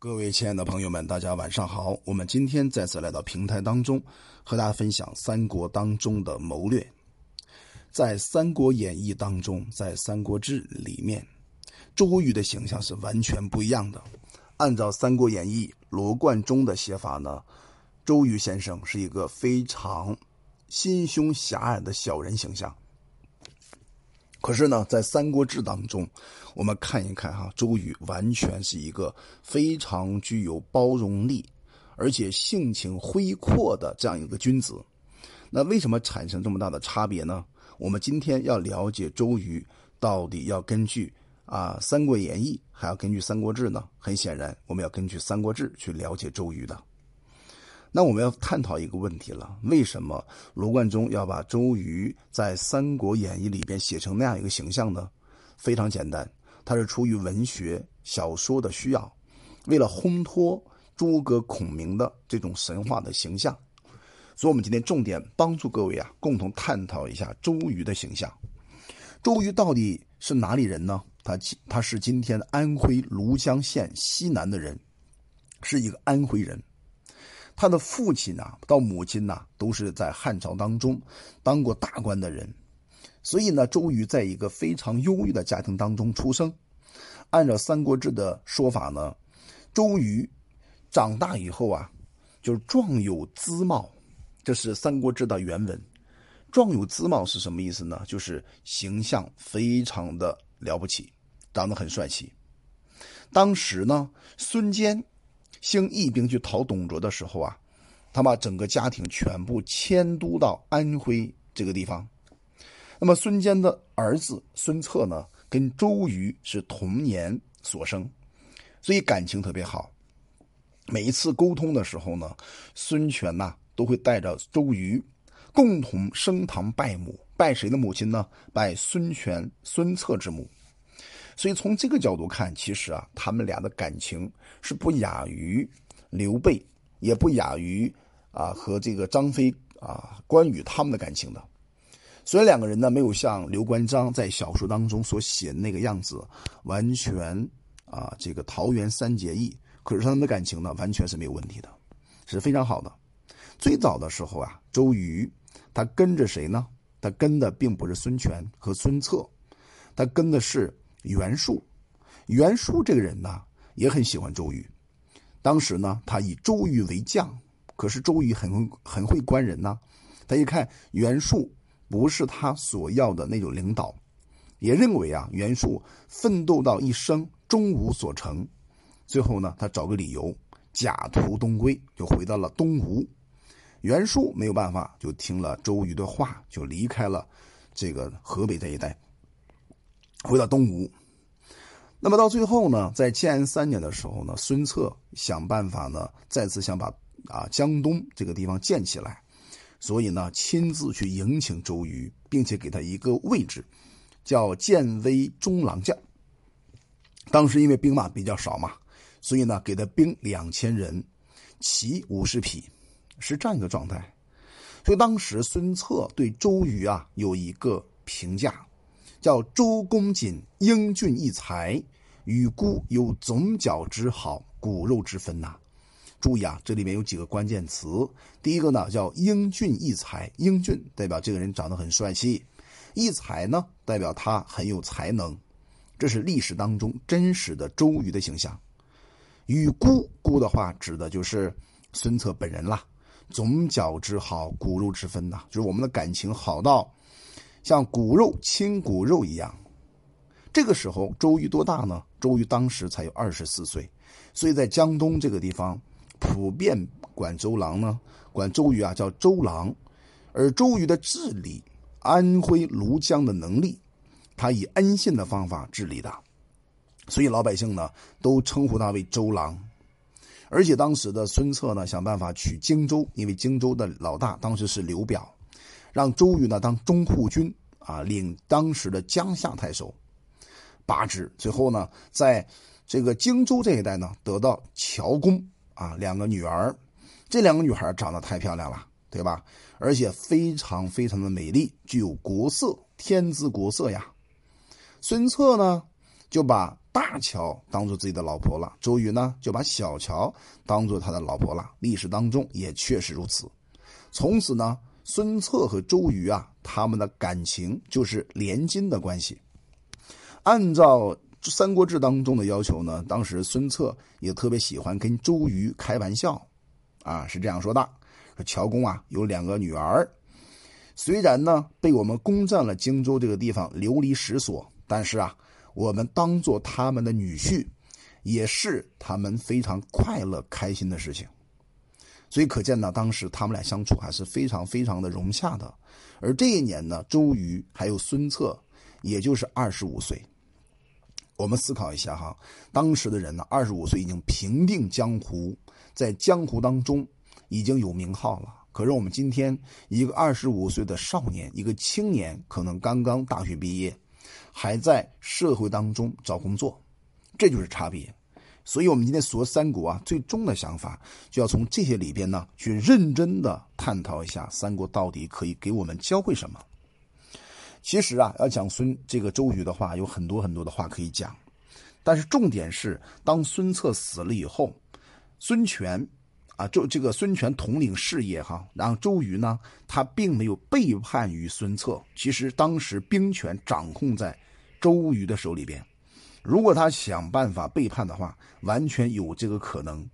各位亲爱的朋友们，大家晚上好。我们今天再次来到平台当中，和大家分享三国当中的谋略。在《三国演义》当中，在《三国志》里面，周瑜的形象是完全不一样的。按照《三国演义》罗贯中的写法呢，周瑜先生是一个非常心胸狭隘的小人形象。可是呢，在《三国志》当中，我们看一看哈，周瑜完全是一个非常具有包容力，而且性情恢阔的这样一个君子。那为什么产生这么大的差别呢？我们今天要了解周瑜，到底要根据啊《三国演义》，还要根据《三国志》呢？很显然，我们要根据《三国志》去了解周瑜的。那我们要探讨一个问题了：为什么罗贯中要把周瑜在《三国演义》里边写成那样一个形象呢？非常简单，他是出于文学小说的需要，为了烘托诸葛孔明的这种神话的形象。所以，我们今天重点帮助各位啊，共同探讨一下周瑜的形象。周瑜到底是哪里人呢？他他是今天安徽庐江县西南的人，是一个安徽人。他的父亲呐，到母亲呐，都是在汉朝当中当过大官的人，所以呢，周瑜在一个非常优越的家庭当中出生。按照《三国志》的说法呢，周瑜长大以后啊，就是壮有姿貌，这是《三国志》的原文。壮有姿貌是什么意思呢？就是形象非常的了不起，长得很帅气。当时呢，孙坚。兴义兵去讨董卓的时候啊，他把整个家庭全部迁都到安徽这个地方。那么孙坚的儿子孙策呢，跟周瑜是同年所生，所以感情特别好。每一次沟通的时候呢，孙权呐都会带着周瑜共同升堂拜母，拜谁的母亲呢？拜孙权、孙策之母。所以从这个角度看，其实啊，他们俩的感情是不亚于刘备，也不亚于啊和这个张飞啊关羽他们的感情的。虽然两个人呢没有像刘关张在小说当中所写的那个样子，完全啊这个桃园三结义，可是他们的感情呢完全是没有问题的，是非常好的。最早的时候啊，周瑜他跟着谁呢？他跟的并不是孙权和孙策，他跟的是。袁术，袁术这个人呢，也很喜欢周瑜。当时呢，他以周瑜为将，可是周瑜很很会观人呐。他一看袁术不是他所要的那种领导，也认为啊，袁术奋斗到一生终无所成。最后呢，他找个理由假途东归，就回到了东吴。袁术没有办法，就听了周瑜的话，就离开了这个河北这一带。回到东吴，那么到最后呢，在建安三年的时候呢，孙策想办法呢，再次想把啊江东这个地方建起来，所以呢，亲自去迎请周瑜，并且给他一个位置，叫建威中郎将。当时因为兵马比较少嘛，所以呢，给他兵两千人，骑五十匹，是这样一个状态。所以当时孙策对周瑜啊有一个评价。叫周公瑾英俊异才，与孤有总角之好，骨肉之分呐。注意啊，这里面有几个关键词。第一个呢叫英俊异才，英俊代表这个人长得很帅气，异才呢代表他很有才能。这是历史当中真实的周瑜的形象。与孤孤的话指的就是孙策本人啦。总角之好，骨肉之分呐，就是我们的感情好到。像骨肉亲骨肉一样，这个时候周瑜多大呢？周瑜当时才有二十四岁，所以在江东这个地方，普遍管周郎呢，管周瑜啊叫周郎。而周瑜的治理安徽庐江的能力，他以恩信的方法治理的，所以老百姓呢都称呼他为周郎。而且当时的孙策呢想办法取荆州，因为荆州的老大当时是刘表。让周瑜呢当中护军啊，领当时的江夏太守八职。最后呢，在这个荆州这一带呢，得到乔公啊两个女儿。这两个女孩长得太漂亮了，对吧？而且非常非常的美丽，具有国色，天姿国色呀。孙策呢，就把大乔当做自己的老婆了，周瑜呢就把小乔当做他的老婆了。历史当中也确实如此。从此呢，孙策和周瑜啊，他们的感情就是连襟的关系。按照《三国志》当中的要求呢，当时孙策也特别喜欢跟周瑜开玩笑，啊，是这样说的：说乔公啊有两个女儿。虽然呢被我们攻占了荆州这个地方，流离失所，但是啊，我们当做他们的女婿，也是他们非常快乐开心的事情。所以可见呢，当时他们俩相处还是非常非常的融洽的。而这一年呢，周瑜还有孙策，也就是二十五岁。我们思考一下哈，当时的人呢，二十五岁已经平定江湖，在江湖当中已经有名号了。可是我们今天一个二十五岁的少年，一个青年，可能刚刚大学毕业，还在社会当中找工作，这就是差别。所以，我们今天说三国啊，最终的想法就要从这些里边呢，去认真的探讨一下三国到底可以给我们教会什么。其实啊，要讲孙这个周瑜的话，有很多很多的话可以讲，但是重点是，当孙策死了以后，孙权。啊，就这个孙权统领事业哈，然后周瑜呢，他并没有背叛于孙策。其实当时兵权掌控在周瑜的手里边，如果他想办法背叛的话，完全有这个可能。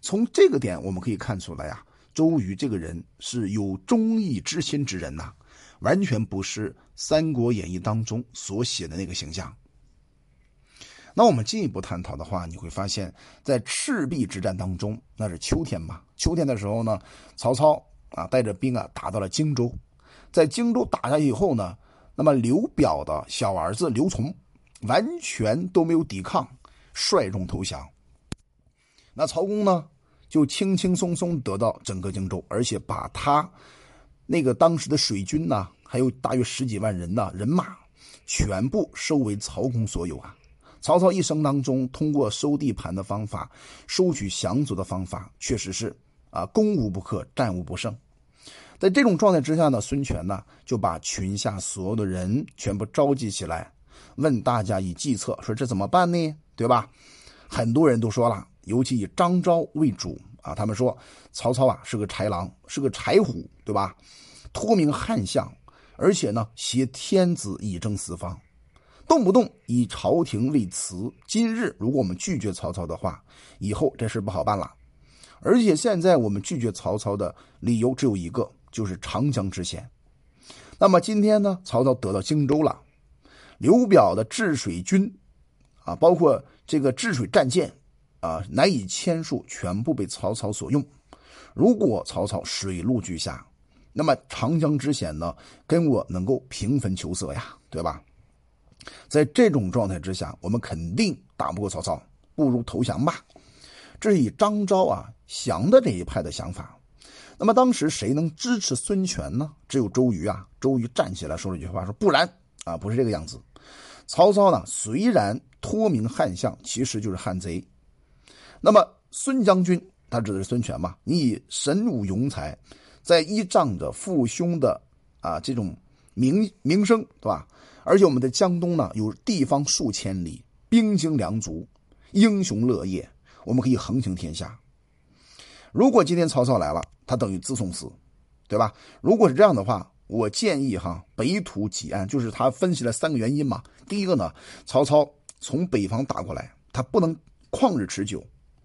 从这个点我们可以看出来呀，周瑜这个人是有忠义之心之人呐，完全不是《三国演义》当中所写的那个形象。那我们进一步探讨的话，你会发现在赤壁之战当中，那是秋天嘛？秋天的时候呢，曹操啊带着兵啊打到了荆州，在荆州打下去以后呢，那么刘表的小儿子刘琮完全都没有抵抗，率众投降。那曹公呢，就轻轻松松得到整个荆州，而且把他那个当时的水军呢，还有大约十几万人呢人马，全部收为曹公所有啊。曹操一生当中，通过收地盘的方法、收取降卒的方法，确实是啊，攻无不克，战无不胜。在这种状态之下呢，孙权呢就把群下所有的人全部召集起来，问大家以计策，说这怎么办呢？对吧？很多人都说了，尤其以张昭为主啊，他们说曹操啊是个豺狼，是个豺虎，对吧？托名汉相，而且呢挟天子以征四方。动不动以朝廷为辞。今日如果我们拒绝曹操的话，以后这事不好办了。而且现在我们拒绝曹操的理由只有一个，就是长江之险。那么今天呢，曹操得到荆州了，刘表的治水军啊，包括这个治水战舰啊，难以千数，全部被曹操所用。如果曹操水陆俱下，那么长江之险呢，跟我能够平分秋色呀，对吧？在这种状态之下，我们肯定打不过曹操，不如投降吧。这是以张昭啊降的这一派的想法。那么当时谁能支持孙权呢？只有周瑜啊。周瑜站起来说了一句话，说不然啊，不是这个样子。曹操呢虽然托名汉相，其实就是汉贼。那么孙将军，他指的是孙权嘛？你以神武勇才，在依仗着父兄的啊这种名名声，对吧？而且我们的江东呢，有地方数千里，兵精粮足，英雄乐业，我们可以横行天下。如果今天曹操来了，他等于自送死，对吧？如果是这样的话，我建议哈，北土己安，就是他分析了三个原因嘛。第一个呢，曹操从北方打过来，他不能旷日持久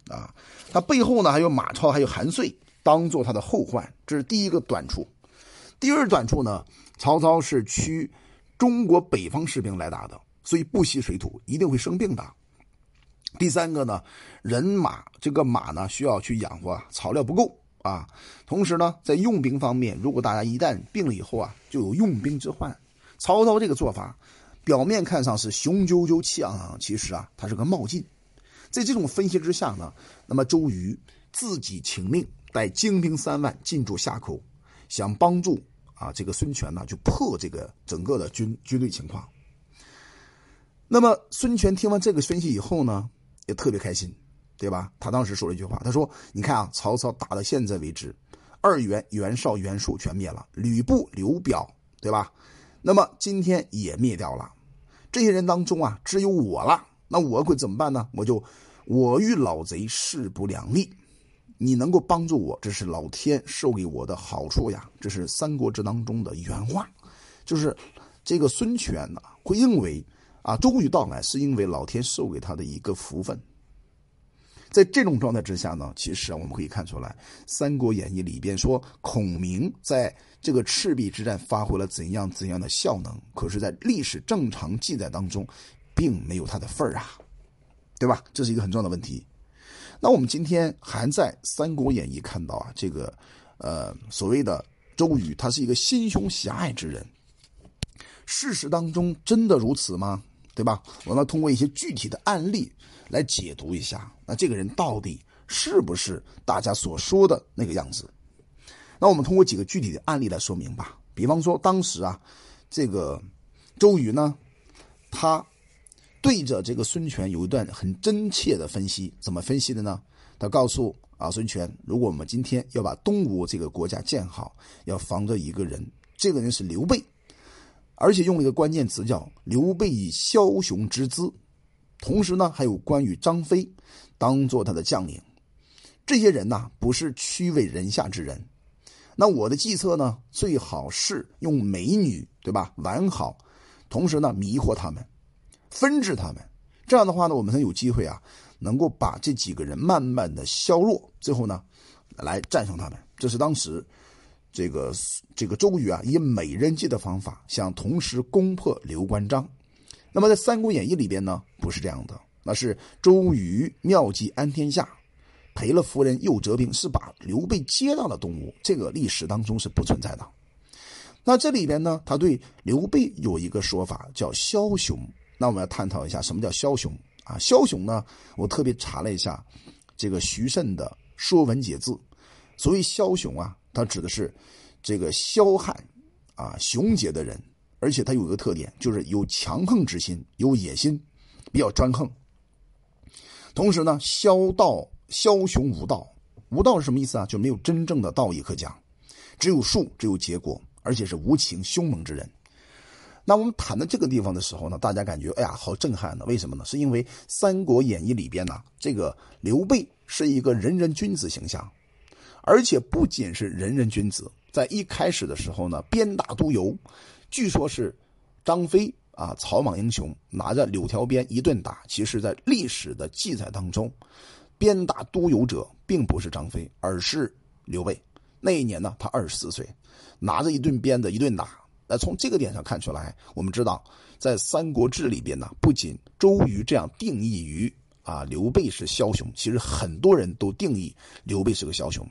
啊，他背后呢还有马超，还有韩遂当做他的后患，这是第一个短处。第二短处呢，曹操是驱。中国北方士兵来打的，所以不习水土，一定会生病的。第三个呢，人马这个马呢需要去养活，草料不够啊。同时呢，在用兵方面，如果大家一旦病了以后啊，就有用兵之患。曹操这个做法，表面看上是雄赳赳气昂昂，其实啊，他是个冒进。在这种分析之下呢，那么周瑜自己请命带精兵三万进驻夏口，想帮助。啊，这个孙权呢，就破这个整个的军军队情况。那么孙权听完这个分析以后呢，也特别开心，对吧？他当时说了一句话，他说：“你看啊，曹操打到现在为止，二袁、袁绍、袁术全灭了，吕布、刘表，对吧？那么今天也灭掉了。这些人当中啊，只有我了那我会怎么办呢？我就我与老贼势不两立，你能够帮助我，这是老天授给我的好处呀。这是《三国志》当中的原话，就是这个孙权呢会认为啊，周瑜到来是因为老天授给他的一个福分。在这种状态之下呢，其实，我们可以看出来，《三国演义》里边说孔明在这个赤壁之战发挥了怎样怎样的效能，可是，在历史正常记载当中，并没有他的份儿啊，对吧？这是一个很重要的问题。那我们今天还在《三国演义》看到啊，这个呃所谓的周瑜，他是一个心胸狭隘之人。事实当中真的如此吗？对吧？我们要通过一些具体的案例来解读一下，那这个人到底是不是大家所说的那个样子？那我们通过几个具体的案例来说明吧。比方说，当时啊，这个周瑜呢，他对着这个孙权有一段很真切的分析，怎么分析的呢？他告诉啊孙权，如果我们今天要把东吴这个国家建好，要防着一个人，这个人是刘备。而且用了一个关键词叫“刘备以枭雄之姿”，同时呢，还有关羽、张飞当做他的将领。这些人呢，不是屈为人下之人。那我的计策呢，最好是用美女，对吧？玩好，同时呢，迷惑他们，分治他们。这样的话呢，我们才有机会啊，能够把这几个人慢慢的削弱，最后呢，来战胜他们。这是当时。这个这个周瑜啊，以美人计的方法想同时攻破刘关张。那么在《三国演义》里边呢，不是这样的，那是周瑜妙计安天下，赔了夫人又折兵，是把刘备接到了东吴。这个历史当中是不存在的。那这里边呢，他对刘备有一个说法叫枭雄。那我们要探讨一下什么叫枭雄啊？枭雄呢，我特别查了一下这个徐慎的《说文解字》，所谓枭雄啊。他指的是这个枭悍啊、雄杰的人，而且他有一个特点，就是有强横之心，有野心，比较专横。同时呢，枭道枭雄无道，无道是什么意思啊？就没有真正的道义可讲，只有术，只有结果，而且是无情凶猛之人。那我们谈到这个地方的时候呢，大家感觉哎呀，好震撼呢？为什么呢？是因为《三国演义》里边呢，这个刘备是一个仁人君子形象。而且不仅是仁人君子，在一开始的时候呢，鞭打督邮，据说是张飞啊，草莽英雄拿着柳条鞭一顿打。其实，在历史的记载当中，鞭打督邮者并不是张飞，而是刘备。那一年呢，他二十四岁，拿着一顿鞭子一顿打。那从这个点上看出来，我们知道，在《三国志》里边呢，不仅周瑜这样定义于啊刘备是枭雄，其实很多人都定义刘备是个枭雄。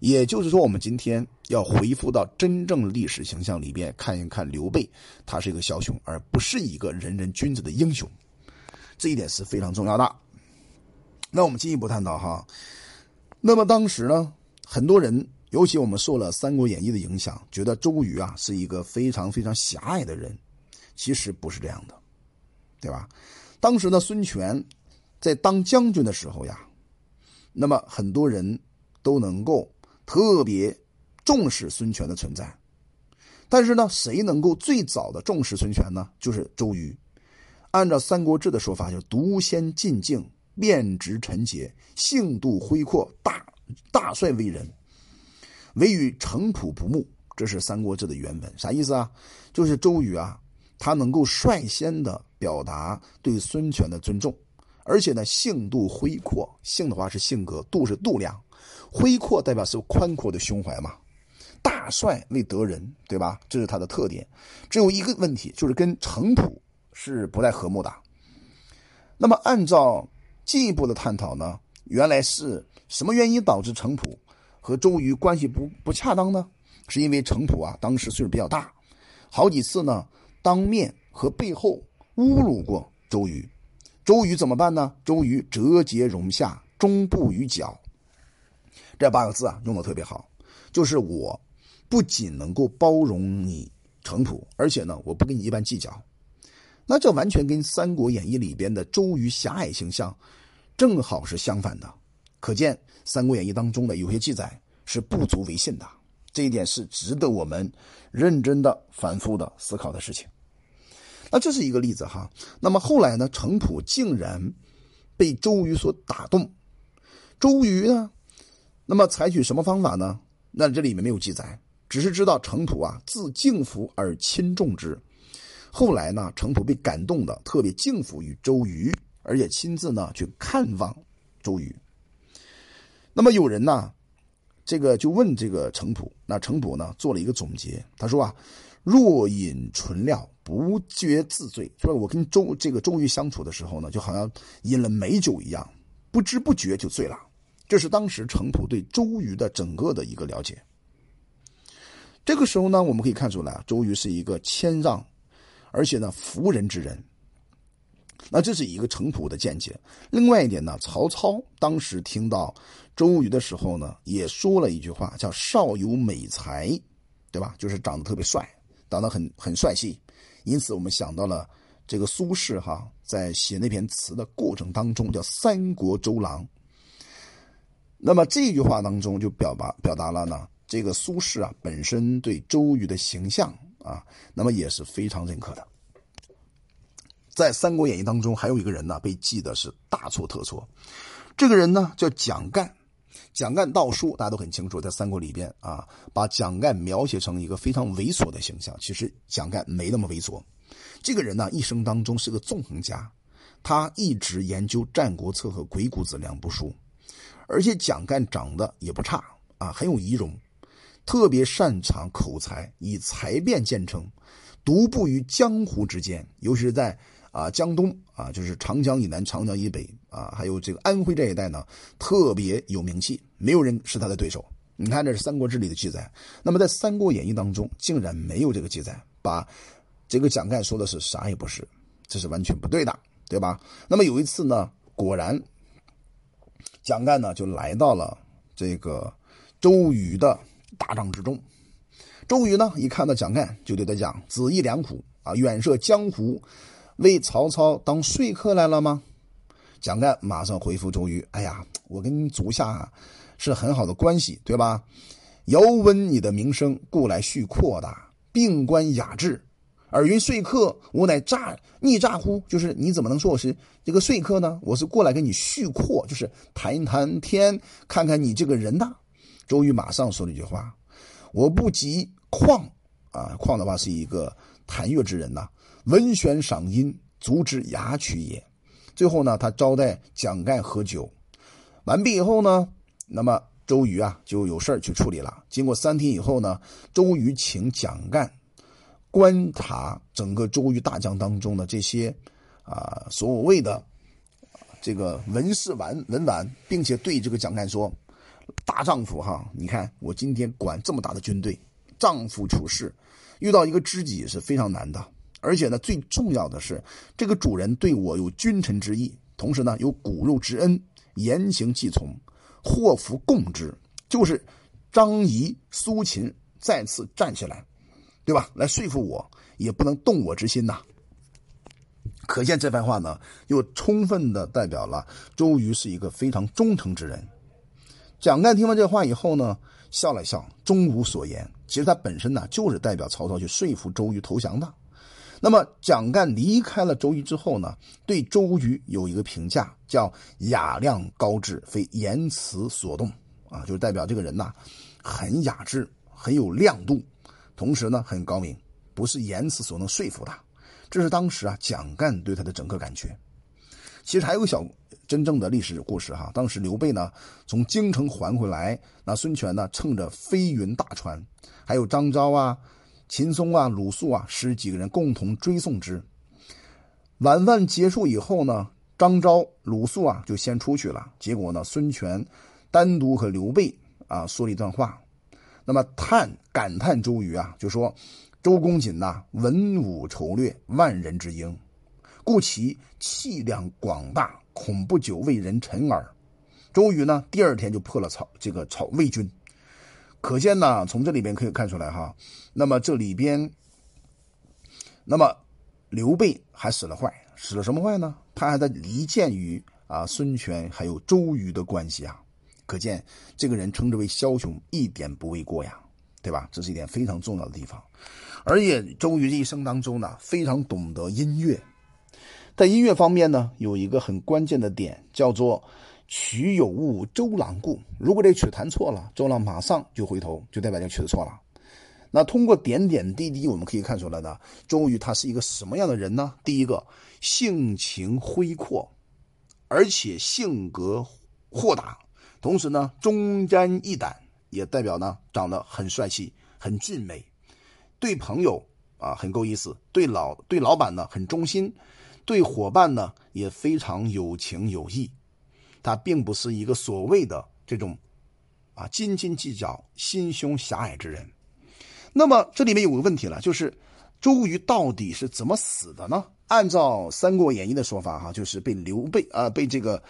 也就是说，我们今天要回复到真正历史形象里边看一看，刘备他是一个枭雄，而不是一个人人君子的英雄，这一点是非常重要的。那我们进一步探讨哈，那么当时呢，很多人，尤其我们受了《三国演义》的影响，觉得周瑜啊是一个非常非常狭隘的人，其实不是这样的，对吧？当时呢，孙权在当将军的时候呀，那么很多人。都能够特别重视孙权的存在，但是呢，谁能够最早的重视孙权呢？就是周瑜。按照《三国志》的说法，就是独先进境，便直陈节，性度恢阔，大大帅为人，唯与城濮不睦。这是《三国志》的原文，啥意思啊？就是周瑜啊，他能够率先的表达对孙权的尊重，而且呢，性度恢阔，性的话是性格，度是度量。恢阔代表是宽阔的胸怀嘛，大帅为得人，对吧？这是他的特点。只有一个问题，就是跟程普是不太和睦的。那么，按照进一步的探讨呢，原来是什么原因导致程普和周瑜关系不不恰当呢？是因为程普啊，当时岁数比较大，好几次呢，当面和背后侮辱过周瑜。周瑜怎么办呢？周瑜折节容下，终步于脚。这八个字啊，用的特别好，就是我不仅能够包容你程普，而且呢，我不跟你一般计较。那这完全跟《三国演义》里边的周瑜狭隘形象正好是相反的。可见《三国演义》当中的有些记载是不足为信的，这一点是值得我们认真的、反复的思考的事情。那这是一个例子哈。那么后来呢，程普竟然被周瑜所打动，周瑜呢，那么采取什么方法呢？那这里面没有记载，只是知道程普啊自敬服而亲重之。后来呢，程普被感动的特别敬服于周瑜，而且亲自呢去看望周瑜。那么有人呢，这个就问这个程普，那程普呢做了一个总结，他说啊，若饮醇料，不觉自醉。说我跟周这个周瑜相处的时候呢，就好像饮了美酒一样，不知不觉就醉了。这是当时程普对周瑜的整个的一个了解。这个时候呢，我们可以看出来，周瑜是一个谦让。而且呢，服人之人，那这是一个程普的见解。另外一点呢，曹操当时听到周瑜的时候呢，也说了一句话，叫“少有美才”，对吧？就是长得特别帅，长得很很帅气。因此，我们想到了这个苏轼哈，在写那篇词的过程当中，叫“三国周郎”。那么这句话当中就表达表达了呢，这个苏轼啊本身对周瑜的形象。啊，那么也是非常认可的。在《三国演义》当中，还有一个人呢，被记得是大错特错。这个人呢，叫蒋干。蒋干盗书，大家都很清楚，在三国里边啊，把蒋干描写成一个非常猥琐的形象。其实蒋干没那么猥琐。这个人呢，一生当中是个纵横家，他一直研究《战国策》和《鬼谷子》两部书，而且蒋干长得也不差啊，很有仪容。特别擅长口才，以才辩见称，独步于江湖之间。尤其是在啊江东啊，就是长江以南、长江以北啊，还有这个安徽这一带呢，特别有名气，没有人是他的对手。你看，这是《三国志》里的记载。那么在《三国演义》当中，竟然没有这个记载，把这个蒋干说的是啥也不是，这是完全不对的，对吧？那么有一次呢，果然蒋干呢就来到了这个周瑜的。大帐之中，周瑜呢一看到蒋干，就对他讲：“子义良苦啊，远涉江湖，为曹操当说客来了吗？”蒋干马上回复周瑜：“哎呀，我跟足下是很好的关系，对吧？遥闻你的名声，故来叙阔的，并观雅致。尔云说客，我乃诈逆诈乎？就是你怎么能说我是这个说客呢？我是过来跟你叙阔，就是谈一谈天，看看你这个人呐。”周瑜马上说了一句话：“我不及况啊，况的话是一个弹乐之人呐，闻弦赏音，足之雅曲也。”最后呢，他招待蒋干喝酒，完毕以后呢，那么周瑜啊就有事去处理了。经过三天以后呢，周瑜请蒋干观察整个周瑜大将当中的这些啊所谓的这个文士文文玩，并且对这个蒋干说。大丈夫哈，你看我今天管这么大的军队，丈夫处事遇到一个知己是非常难的。而且呢，最重要的是，这个主人对我有君臣之义，同时呢有骨肉之恩，言行既从，祸福共之。就是张仪、苏秦再次站起来，对吧？来说服我，也不能动我之心呐。可见这番话呢，又充分的代表了周瑜是一个非常忠诚之人。蒋干听完这话以后呢，笑了笑，终无所言。其实他本身呢，就是代表曹操去说服周瑜投降的。那么蒋干离开了周瑜之后呢，对周瑜有一个评价，叫雅量高致，非言辞所动啊，就是代表这个人呐，很雅致，很有亮度，同时呢，很高明，不是言辞所能说服的。这是当时啊，蒋干对他的整个感觉。其实还有个小。真正的历史故事哈，当时刘备呢从京城还回来，那孙权呢乘着飞云大船，还有张昭啊、秦松啊、鲁肃啊十几个人共同追送之。晚饭结束以后呢，张昭、鲁肃啊就先出去了。结果呢，孙权单独和刘备啊说了一段话，那么叹感叹周瑜啊，就说周公瑾呐文武筹略，万人之英，故其气量广大。恐不久为人臣耳。周瑜呢，第二天就破了曹这个曹魏军。可见呢，从这里边可以看出来哈。那么这里边，那么刘备还使了坏，使了什么坏呢？他还在离间于啊孙权还有周瑜的关系啊。可见这个人称之为枭雄，一点不为过呀。对吧？这是一点非常重要的地方。而且周瑜这一生当中呢，非常懂得音乐，在音乐方面呢，有一个很关键的点，叫做“曲有误，周郎顾”。如果这曲弹错了，周郎马上就回头，就代表这曲子错了。那通过点点滴滴，我们可以看出来呢，周瑜他是一个什么样的人呢？第一个，性情恢阔，而且性格豁达，同时呢，忠肝义胆，也代表呢，长得很帅气，很俊美。对朋友啊很够意思，对老对老板呢很忠心，对伙伴呢也非常有情有义。他并不是一个所谓的这种啊斤斤计较、心胸狭隘之人。那么这里面有个问题了，就是周瑜到底是怎么死的呢？按照《三国演义》的说法，哈，就是被刘备啊被这个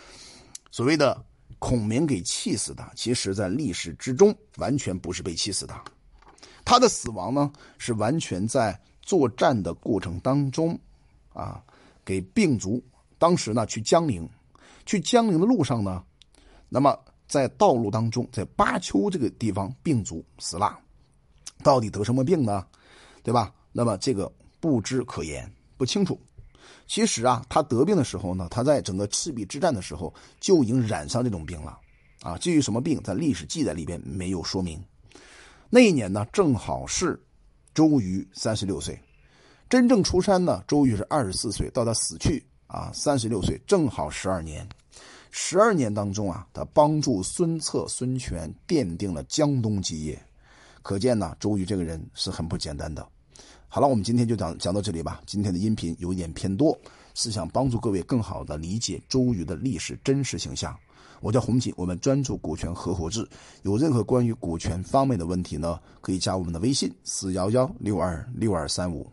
所谓的孔明给气死的。其实，在历史之中，完全不是被气死的。他的死亡呢，是完全在作战的过程当中，啊，给病卒。当时呢，去江陵，去江陵的路上呢，那么在道路当中，在巴丘这个地方病卒死了。到底得什么病呢？对吧？那么这个不知可言，不清楚。其实啊，他得病的时候呢，他在整个赤壁之战的时候就已经染上这种病了。啊，至于什么病，在历史记载里边没有说明。那一年呢，正好是周瑜三十六岁，真正出山呢，周瑜是二十四岁，到他死去啊，三十六岁，正好十二年。十二年当中啊，他帮助孙策、孙权奠定了江东基业，可见呢，周瑜这个人是很不简单的。好了，我们今天就讲讲到这里吧。今天的音频有一点偏多，是想帮助各位更好的理解周瑜的历史真实形象。我叫洪锦，我们专注股权合伙制。有任何关于股权方面的问题呢，可以加我们的微信：四幺幺六二六二三五。